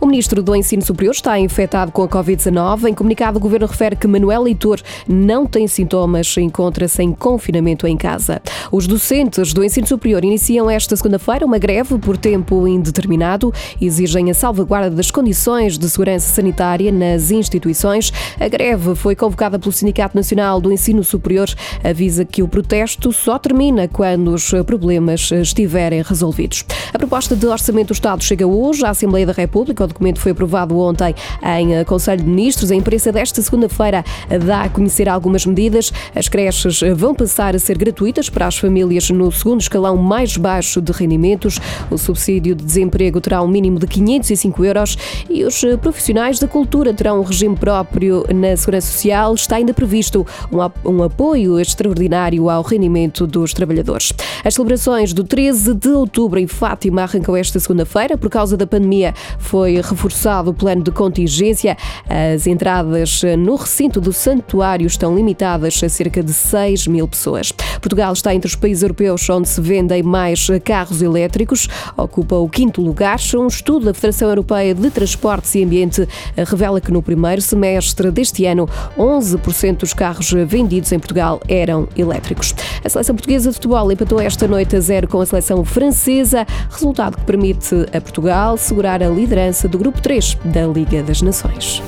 O ministro do Ensino Superior está infectado com a Covid-19. Em comunicado, o governo refere que Manuel Leitor não tem sintomas e encontra-se em confinamento em casa. Os docentes do ensino superior iniciam esta segunda-feira uma greve por tempo indeterminado exigem a salvaguarda das condições de segurança sanitária nas instituições. A greve foi convocada pelo Sindicato Nacional do Ensino Superior. Avisa que o protesto só termina quando os problemas estiverem resolvidos. A proposta de orçamento do Estado chega hoje à Assembleia da República. O documento foi aprovado ontem em Conselho de Ministros. A imprensa desta segunda-feira dá a conhecer algumas medidas. As creches vão passar a ser gratuitas para as famílias no segundo escalão mais baixo de rendimentos. O subsídio de desemprego terá um mínimo de 505 euros e os profissionais da cultura terão um regime próprio na Segurança Social. Está ainda previsto um apoio extraordinário ao rendimento dos trabalhadores. As celebrações do 13 de outubro em Fátima arrancam esta segunda-feira. Por causa da pandemia, foi reforçado o plano de contingência. As entradas no recinto do santuário estão limitadas a cerca de 6 mil pessoas. Portugal está entre os países europeus onde se vendem mais carros elétricos, ocupa o quinto lugar. Um estudo da Federação Europeia de Transportes e Ambiente revela que no primeiro semestre deste ano, 11% dos carros vendidos em Portugal eram elétricos. A seleção portuguesa de futebol empatou esta noite a zero com a seleção francesa, resultado que permite a Portugal segurar a liderança do grupo 3 da Liga das Nações.